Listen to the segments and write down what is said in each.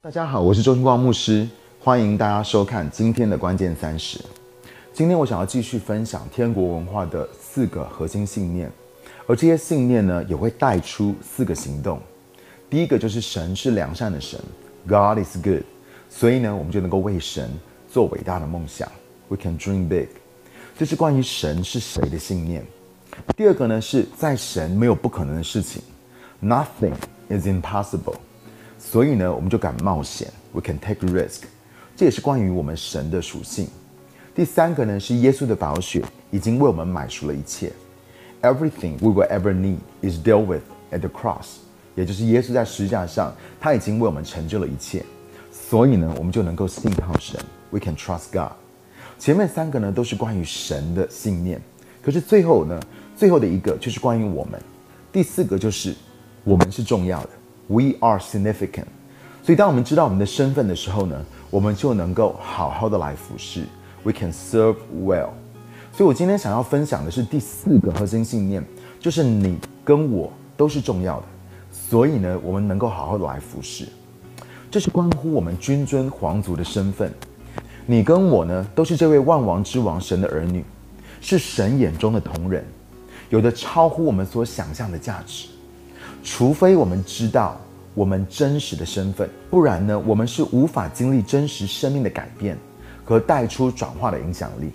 大家好，我是周星光牧师，欢迎大家收看今天的关键三十。今天我想要继续分享天国文化的四个核心信念，而这些信念呢，也会带出四个行动。第一个就是神是良善的神，God is good，所以呢，我们就能够为神做伟大的梦想，We can dream big。这是关于神是谁的信念。第二个呢，是在神没有不可能的事情，Nothing is impossible。所以呢，我们就敢冒险，We can take risk。这也是关于我们神的属性。第三个呢，是耶稣的宝血已经为我们买赎了一切。Everything we will ever need is dealt with at the cross。也就是耶稣在十字架上，他已经为我们成就了一切。所以呢，我们就能够信靠神，We can trust God。前面三个呢，都是关于神的信念。可是最后呢，最后的一个就是关于我们。第四个就是我们是重要的。We are significant，所以当我们知道我们的身份的时候呢，我们就能够好好的来服侍。We can serve well。所以我今天想要分享的是第四个核心信念，就是你跟我都是重要的，所以呢，我们能够好好的来服侍。这是关乎我们君尊皇族的身份。你跟我呢，都是这位万王之王神的儿女，是神眼中的同人，有着超乎我们所想象的价值。除非我们知道我们真实的身份，不然呢，我们是无法经历真实生命的改变和带出转化的影响力。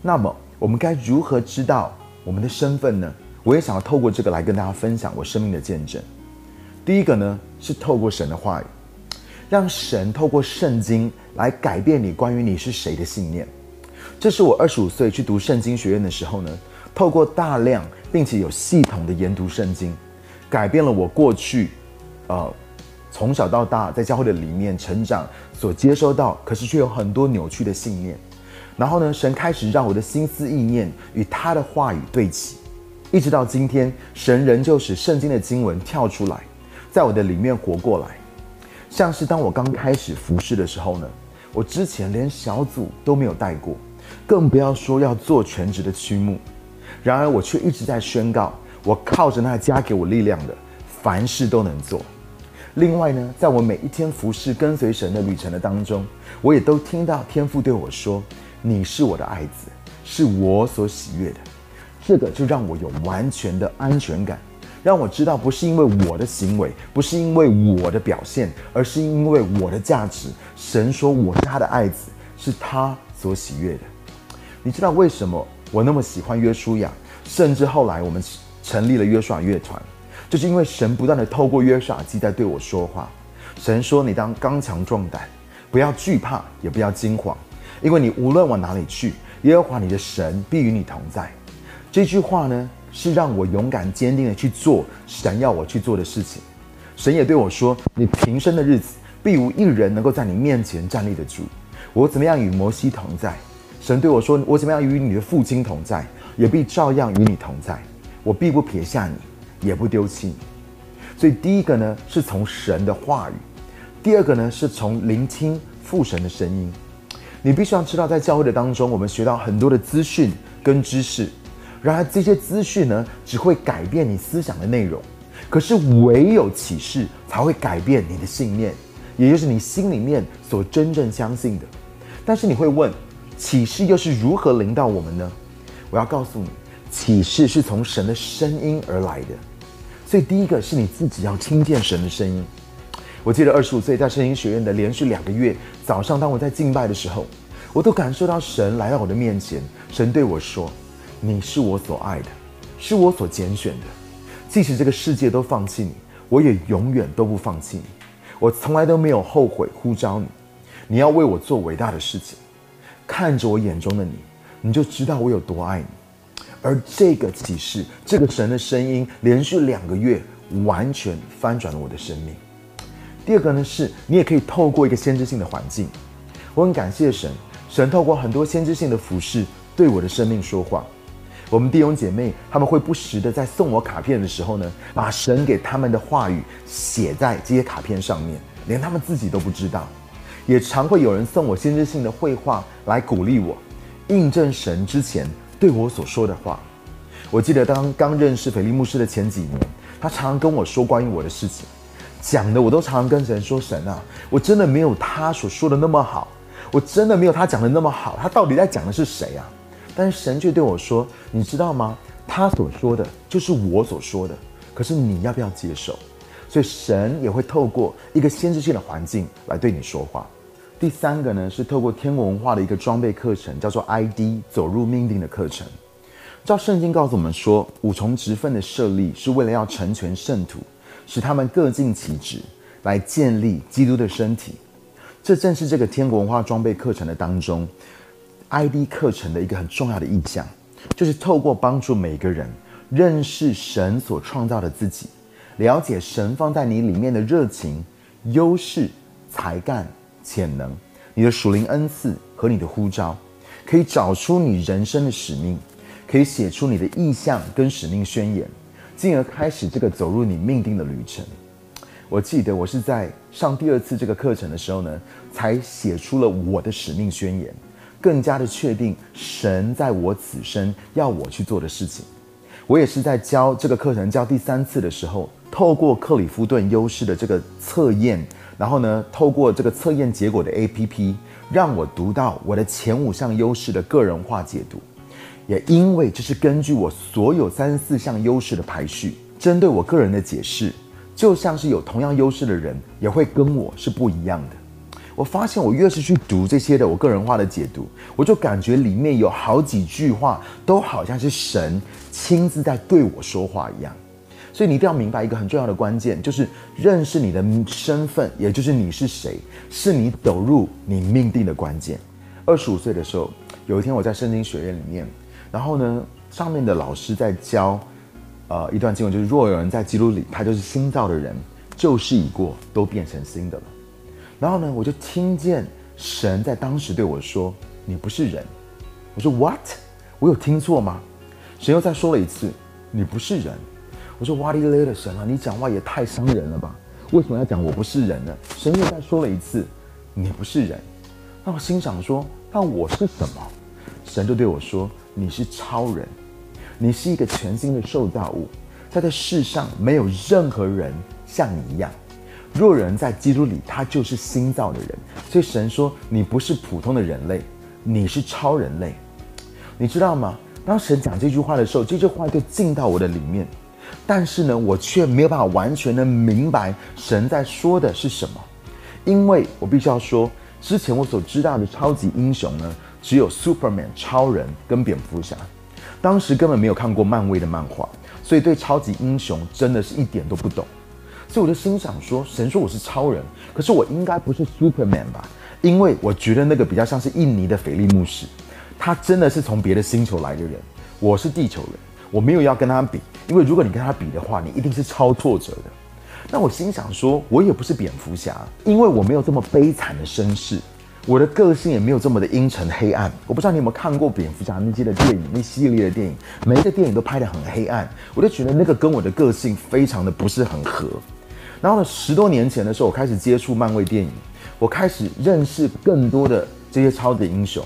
那么，我们该如何知道我们的身份呢？我也想要透过这个来跟大家分享我生命的见证。第一个呢，是透过神的话语，让神透过圣经来改变你关于你是谁的信念。这是我二十五岁去读圣经学院的时候呢，透过大量并且有系统的研读圣经。改变了我过去，呃，从小到大在教会的里面成长所接收到，可是却有很多扭曲的信念。然后呢，神开始让我的心思意念与他的话语对齐，一直到今天，神仍旧使圣经的经文跳出来，在我的里面活过来。像是当我刚开始服侍的时候呢，我之前连小组都没有带过，更不要说要做全职的区牧。然而我却一直在宣告。我靠着那加给我力量的，凡事都能做。另外呢，在我每一天服侍跟随神的旅程的当中，我也都听到天父对我说：“你是我的爱子，是我所喜悦的。”这个就让我有完全的安全感，让我知道不是因为我的行为，不是因为我的表现，而是因为我的价值。神说我是他的爱子，是他所喜悦的。你知道为什么我那么喜欢约书亚？甚至后来我们。成立了约书亚乐团，就是因为神不断的透过约书亚记在对我说话。神说：“你当刚强壮胆，不要惧怕，也不要惊慌，因为你无论往哪里去，耶和华你的神必与你同在。”这句话呢，是让我勇敢坚定的去做神要我去做的事情。神也对我说：“你平生的日子，必无一人能够在你面前站立得住。我怎么样与摩西同在？神对我说：我怎么样与你的父亲同在，也必照样与你同在。”我必不撇下你，也不丢弃你。所以第一个呢，是从神的话语；第二个呢，是从聆听父神的声音。你必须要知道，在教会的当中，我们学到很多的资讯跟知识，然而这些资讯呢，只会改变你思想的内容。可是唯有启示才会改变你的信念，也就是你心里面所真正相信的。但是你会问，启示又是如何领导我们呢？我要告诉你。启示是从神的声音而来的，所以第一个是你自己要听见神的声音。我记得二十五岁在圣经学院的连续两个月，早上当我在敬拜的时候，我都感受到神来到我的面前。神对我说：“你是我所爱的，是我所拣选的。即使这个世界都放弃你，我也永远都不放弃你。我从来都没有后悔呼召你。你要为我做伟大的事情，看着我眼中的你，你就知道我有多爱你。”而这个启示，这个神的声音，连续两个月，完全翻转了我的生命。第二个呢，是你也可以透过一个先知性的环境。我很感谢神，神透过很多先知性的服饰对我的生命说话。我们弟兄姐妹他们会不时的在送我卡片的时候呢，把神给他们的话语写在这些卡片上面，连他们自己都不知道。也常会有人送我先知性的绘画来鼓励我，印证神之前。对我所说的话，我记得当刚认识菲利牧师的前几年，他常常跟我说关于我的事情，讲的我都常常跟神说：“神啊，我真的没有他所说的那么好，我真的没有他讲的那么好。他到底在讲的是谁啊？”但是神却对我说：“你知道吗？他所说的就是我所说的。可是你要不要接受？所以神也会透过一个先知性的环境来对你说话。第三个呢，是透过天国文化的一个装备课程，叫做 ID 走入命定的课程。照圣经告诉我们说，五重职分的设立是为了要成全圣徒。”使他们各尽其职，来建立基督的身体。这正是这个天国文化装备课程的当中，ID 课程的一个很重要的意向，就是透过帮助每个人认识神所创造的自己，了解神放在你里面的热情、优势、才干、潜能，你的属灵恩赐和你的呼召，可以找出你人生的使命，可以写出你的意向跟使命宣言。进而开始这个走入你命定的旅程。我记得我是在上第二次这个课程的时候呢，才写出了我的使命宣言，更加的确定神在我此生要我去做的事情。我也是在教这个课程教第三次的时候，透过克里夫顿优势的这个测验，然后呢，透过这个测验结果的 A P P，让我读到我的前五项优势的个人化解读。也因为这是根据我所有三十四项优势的排序，针对我个人的解释，就像是有同样优势的人也会跟我是不一样的。我发现我越是去读这些的我个人化的解读，我就感觉里面有好几句话都好像是神亲自在对我说话一样。所以你一定要明白一个很重要的关键，就是认识你的身份，也就是你是谁，是你走入你命定的关键。二十五岁的时候，有一天我在圣经学院里面。然后呢，上面的老师在教，呃，一段经文，就是若有人在基督里，他就是新造的人，旧事已过，都变成新的了。然后呢，我就听见神在当时对我说：“你不是人。”我说：“What？我有听错吗？”神又再说了一次：“你不是人。”我说：“What is that？神啊，你讲话也太伤人了吧？为什么要讲我不是人呢？”神又再说了一次：“你不是人。”那我心想说：“那我是什么？”神就对我说。你是超人，你是一个全新的受造物，在这世上没有任何人像你一样。若人在基督里，他就是新造的人。所以神说，你不是普通的人类，你是超人类。你知道吗？当神讲这句话的时候，这句话就进到我的里面，但是呢，我却没有办法完全的明白神在说的是什么，因为我必须要说，之前我所知道的超级英雄呢。只有 Superman 超人跟蝙蝠侠，当时根本没有看过漫威的漫画，所以对超级英雄真的是一点都不懂。所以我就心想说，神说我是超人，可是我应该不是 Superman 吧？因为我觉得那个比较像是印尼的菲利牧师，他真的是从别的星球来的人，我是地球人，我没有要跟他比，因为如果你跟他比的话，你一定是超挫折的。那我心想说，我也不是蝙蝠侠，因为我没有这么悲惨的身世。我的个性也没有这么的阴沉黑暗。我不知道你有没有看过蝙蝠侠那些的电影，那系列的电影，每一个电影都拍得很黑暗。我就觉得那个跟我的个性非常的不是很合。然后呢，十多年前的时候，我开始接触漫威电影，我开始认识更多的这些超级英雄。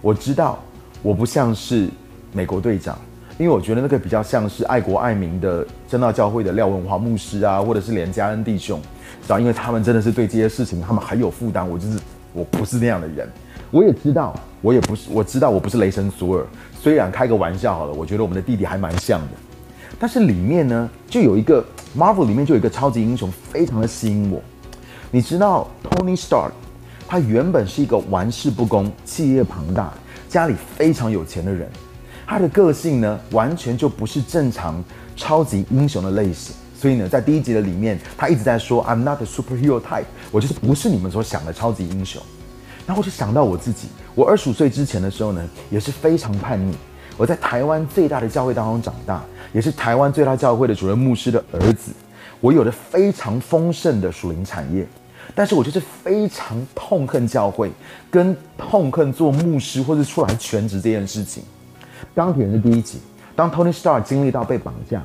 我知道我不像是美国队长，因为我觉得那个比较像是爱国爱民的真道教会的廖文华牧师啊，或者是连家恩弟兄，知道，因为他们真的是对这些事情他们很有负担。我就是。我不是那样的人，我也知道，我也不是，我知道我不是雷神索尔。虽然开个玩笑好了，我觉得我们的弟弟还蛮像的，但是里面呢，就有一个 Marvel 里面就有一个超级英雄，非常的吸引我。你知道 Tony Stark，他原本是一个玩世不恭、企业庞大、家里非常有钱的人，他的个性呢，完全就不是正常超级英雄的类型。所以呢，在第一集的里面，他一直在说 "I'm not a superhero type"，我就是不是你们所想的超级英雄。然后我就想到我自己，我二十五岁之前的时候呢，也是非常叛逆。我在台湾最大的教会当中长大，也是台湾最大教会的主任牧师的儿子。我有着非常丰盛的属灵产业，但是我就是非常痛恨教会，跟痛恨做牧师或者出来全职这件事情。钢铁人的第一集，当 Tony Stark 经历到被绑架。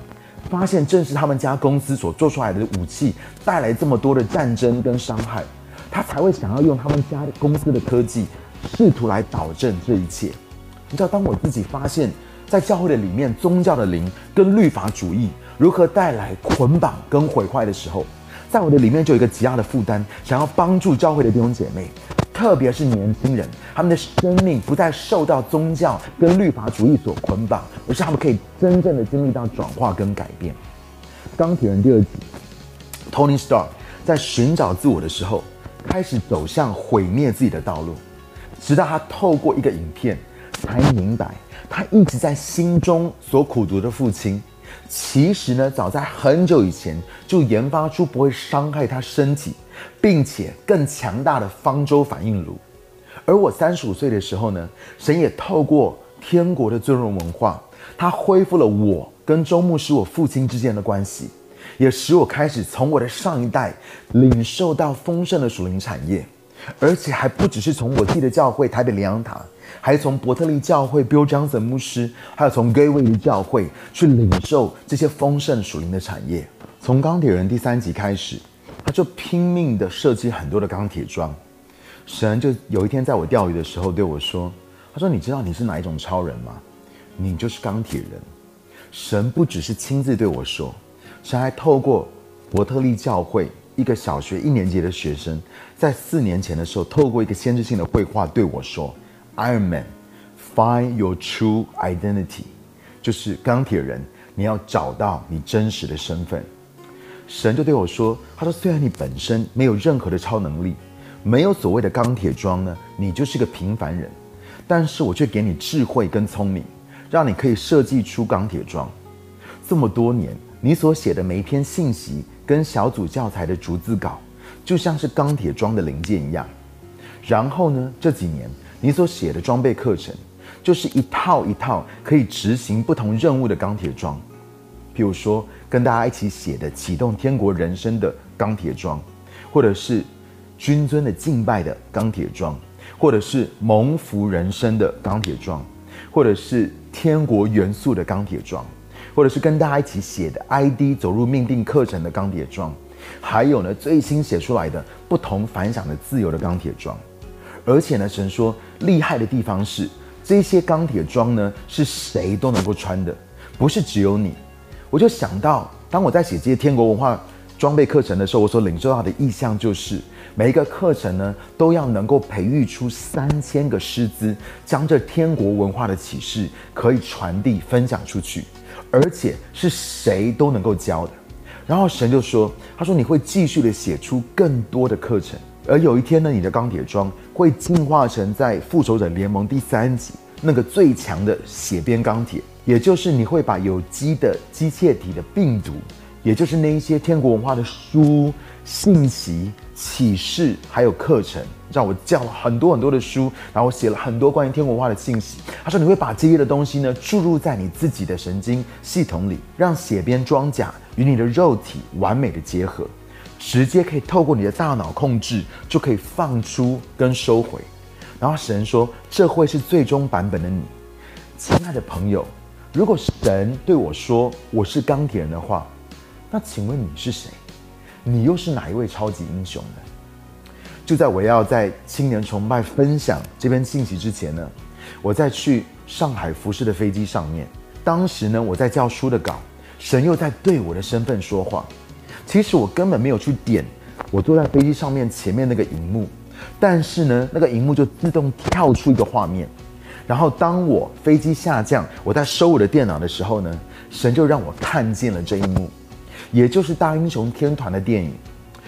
发现正是他们家公司所做出来的武器带来这么多的战争跟伤害，他才会想要用他们家公司的科技，试图来导正这一切。你知道，当我自己发现，在教会的里面，宗教的灵跟律法主义如何带来捆绑跟毁坏的时候，在我的里面就有一个极大的负担，想要帮助教会的弟兄姐妹，特别是年轻人，他们的生命不再受到宗教跟律法主义所捆绑，而是他们可以真正的经历到转化跟改变。钢铁人第二集，Tony Stark 在寻找自我的时候，开始走向毁灭自己的道路，直到他透过一个影片，才明白他一直在心中所苦读的父亲。其实呢，早在很久以前就研发出不会伤害他身体，并且更强大的方舟反应炉。而我三十五岁的时候呢，神也透过天国的尊荣文化，他恢复了我跟周牧师我父亲之间的关系，也使我开始从我的上一代领受到丰盛的属灵产业，而且还不只是从我自己的教会台北灵粮堂。还从伯特利教会 Bill Johnson 牧师，还有从 Gateway 教会去领受这些丰盛属灵的产业。从钢铁人第三集开始，他就拼命的设计很多的钢铁桩。神就有一天在我钓鱼的时候对我说：“他说你知道你是哪一种超人吗？你就是钢铁人。”神不只是亲自对我说，神还透过伯特利教会一个小学一年级的学生，在四年前的时候，透过一个先知性的绘画对我说。Iron Man, find your true identity，就是钢铁人，你要找到你真实的身份。神就对我说：“他说，虽然你本身没有任何的超能力，没有所谓的钢铁桩呢，你就是个平凡人，但是我却给你智慧跟聪明，让你可以设计出钢铁桩。这么多年，你所写的每一篇信息跟小组教材的逐字稿，就像是钢铁桩的零件一样。然后呢，这几年。”你所写的装备课程，就是一套一套可以执行不同任务的钢铁桩。譬如说，跟大家一起写的启动天国人生的钢铁桩，或者是君尊的敬拜的钢铁桩，或者是蒙福人生的钢铁桩，或者是天国元素的钢铁桩，或者是跟大家一起写的 ID 走入命定课程的钢铁桩，还有呢最新写出来的不同凡响的自由的钢铁桩。而且呢，神说厉害的地方是，这些钢铁装呢是谁都能够穿的，不是只有你。我就想到，当我在写这些天国文化装备课程的时候，我所领受到的意向就是，每一个课程呢都要能够培育出三千个师资，将这天国文化的启示可以传递分享出去，而且是谁都能够教的。然后神就说，他说你会继续的写出更多的课程。而有一天呢，你的钢铁装会进化成在《复仇者联盟》第三集那个最强的血边钢铁，也就是你会把有机的机械体的病毒，也就是那一些天国文化的书、信息、启示，还有课程，让我教了很多很多的书，然后写了很多关于天国文化的信息。他说你会把这些的东西呢注入在你自己的神经系统里，让血边装甲与你的肉体完美的结合。直接可以透过你的大脑控制，就可以放出跟收回。然后神说，这会是最终版本的你，亲爱的朋友。如果神对我说我是钢铁人的话，那请问你是谁？你又是哪一位超级英雄呢？就在我要在青年崇拜分享这篇信息之前呢，我在去上海服饰的飞机上面，当时呢我在教书的稿，神又在对我的身份说话。其实我根本没有去点，我坐在飞机上面前面那个荧幕，但是呢，那个荧幕就自动跳出一个画面，然后当我飞机下降，我在收我的电脑的时候呢，神就让我看见了这一幕，也就是大英雄天团的电影，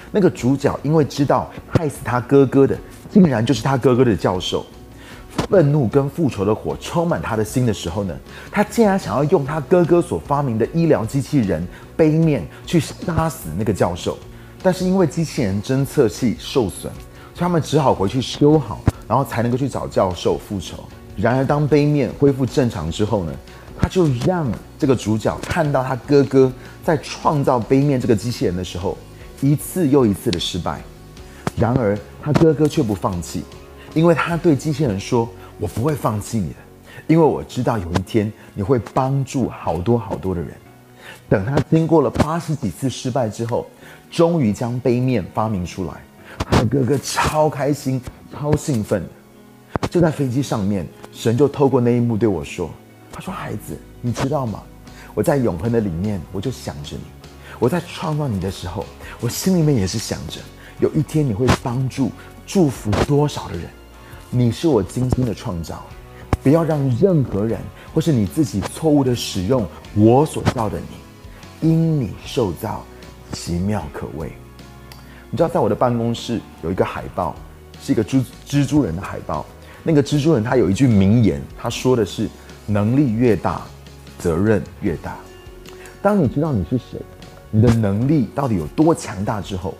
那个主角因为知道害死他哥哥的，竟然就是他哥哥的教授。愤怒跟复仇的火充满他的心的时候呢，他竟然想要用他哥哥所发明的医疗机器人杯面去杀死那个教授，但是因为机器人侦测器受损，所以他们只好回去修好，然后才能够去找教授复仇。然而当杯面恢复正常之后呢，他就让这个主角看到他哥哥在创造杯面这个机器人的时候，一次又一次的失败。然而他哥哥却不放弃。因为他对机器人说：“我不会放弃你的，因为我知道有一天你会帮助好多好多的人。”等他经过了八十几次失败之后，终于将杯面发明出来，他哥哥超开心、超兴奋。就在飞机上面，神就透过那一幕对我说：“他说孩子，你知道吗？我在永恒的里面，我就想着你，我在创造你的时候，我心里面也是想着，有一天你会帮助、祝福多少的人。你是我精心的创造，不要让任何人或是你自己错误的使用我所造的你，因你受造奇妙可畏。你知道，在我的办公室有一个海报，是一个蜘蜘蛛人的海报。那个蜘蛛人他有一句名言，他说的是：能力越大，责任越大。当你知道你是谁，你的能力到底有多强大之后，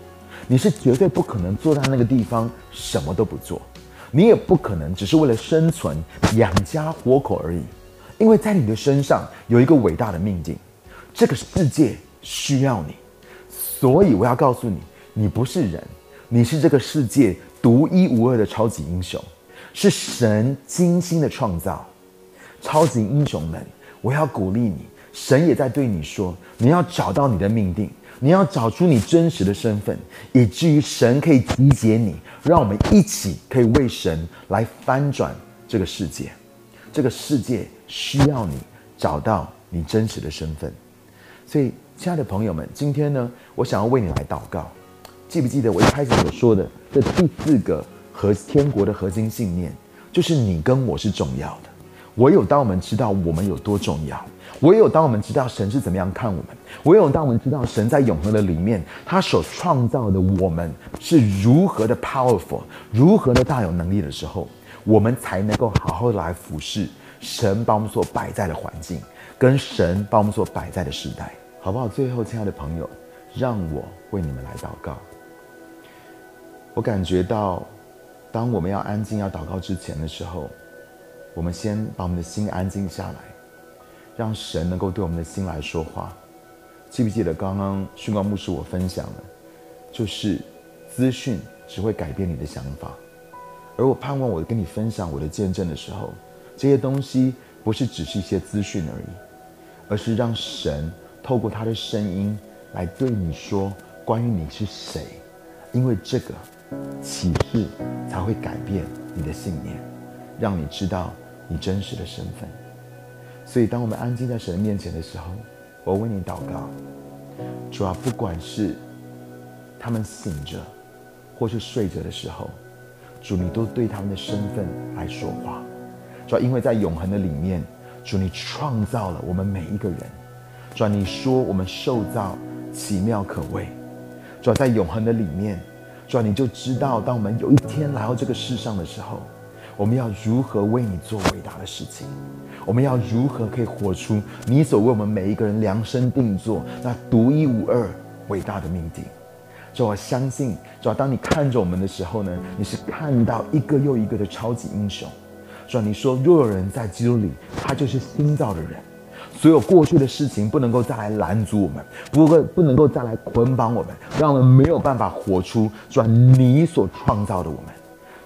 你是绝对不可能坐在那个地方什么都不做。你也不可能只是为了生存、养家活口而已，因为在你的身上有一个伟大的命定，这个世界需要你，所以我要告诉你，你不是人，你是这个世界独一无二的超级英雄，是神精心的创造。超级英雄们，我要鼓励你，神也在对你说，你要找到你的命定。你要找出你真实的身份，以至于神可以集结你，让我们一起可以为神来翻转这个世界。这个世界需要你找到你真实的身份。所以，亲爱的朋友们，今天呢，我想要为你来祷告。记不记得我一开始所说的这第四个和天国的核心信念，就是你跟我是重要的。唯有当我们知道我们有多重要。唯有当我们知道神是怎么样看我们，唯有当我们知道神在永恒的里面，他所创造的我们是如何的 powerful，如何的大有能力的时候，我们才能够好好的来俯视神把我们所摆在的环境，跟神把我们所摆在的时代，好不好？最后，亲爱的朋友，让我为你们来祷告。我感觉到，当我们要安静要祷告之前的时候，我们先把我们的心安静下来。让神能够对我们的心来说话。记不记得刚刚训告牧师我分享的，就是资讯只会改变你的想法，而我盼望我跟你分享我的见证的时候，这些东西不是只是一些资讯而已，而是让神透过他的声音来对你说关于你是谁，因为这个启示才会改变你的信念，让你知道你真实的身份。所以，当我们安静在神面前的时候，我为你祷告，主啊，不管是他们醒着，或是睡着的时候，主你都对他们的身份来说话。主啊，因为在永恒的里面，主你创造了我们每一个人。主啊，你说我们受造奇妙可畏。主啊，在永恒的里面，主啊，你就知道，当我们有一天来到这个世上的时候。我们要如何为你做伟大的事情？我们要如何可以活出你所为我们每一个人量身定做那独一无二伟大的命定？主，我相信，主，当你看着我们的时候呢，你是看到一个又一个的超级英雄。主，你说若有人在基督里，他就是新造的人，所有过去的事情不能够再来拦阻我们，不会不能够再来捆绑我们，让我们没有办法活出主你所创造的我们。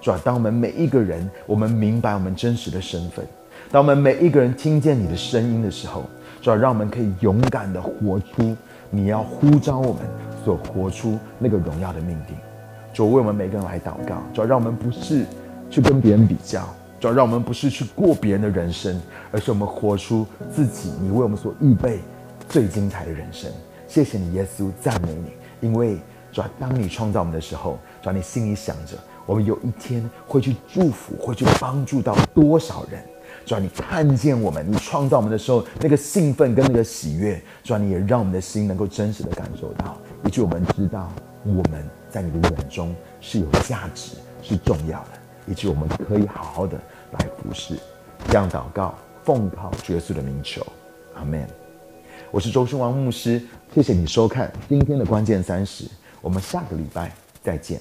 主啊，当我们每一个人，我们明白我们真实的身份；当我们每一个人听见你的声音的时候，主啊，让我们可以勇敢的活出你要呼召我们所活出那个荣耀的命定。主为我们每个人来祷告，主让我们不是去跟别人比较，主让我们不是去过别人的人生，而是我们活出自己，你为我们所预备最精彩的人生。谢谢你，耶稣，赞美你，因为主当你创造我们的时候，主你心里想着。我们有一天会去祝福，会去帮助到多少人？主要你看见我们，你创造我们的时候，那个兴奋跟那个喜悦，主要你也让我们的心能够真实的感受到，以及我们知道我们在你的眼中是有价值、是重要的，以及我们可以好好的来服侍。这样祷告，奉靠主耶稣的名求，阿门。我是周顺王牧师，谢谢你收看今天的关键三十，我们下个礼拜再见。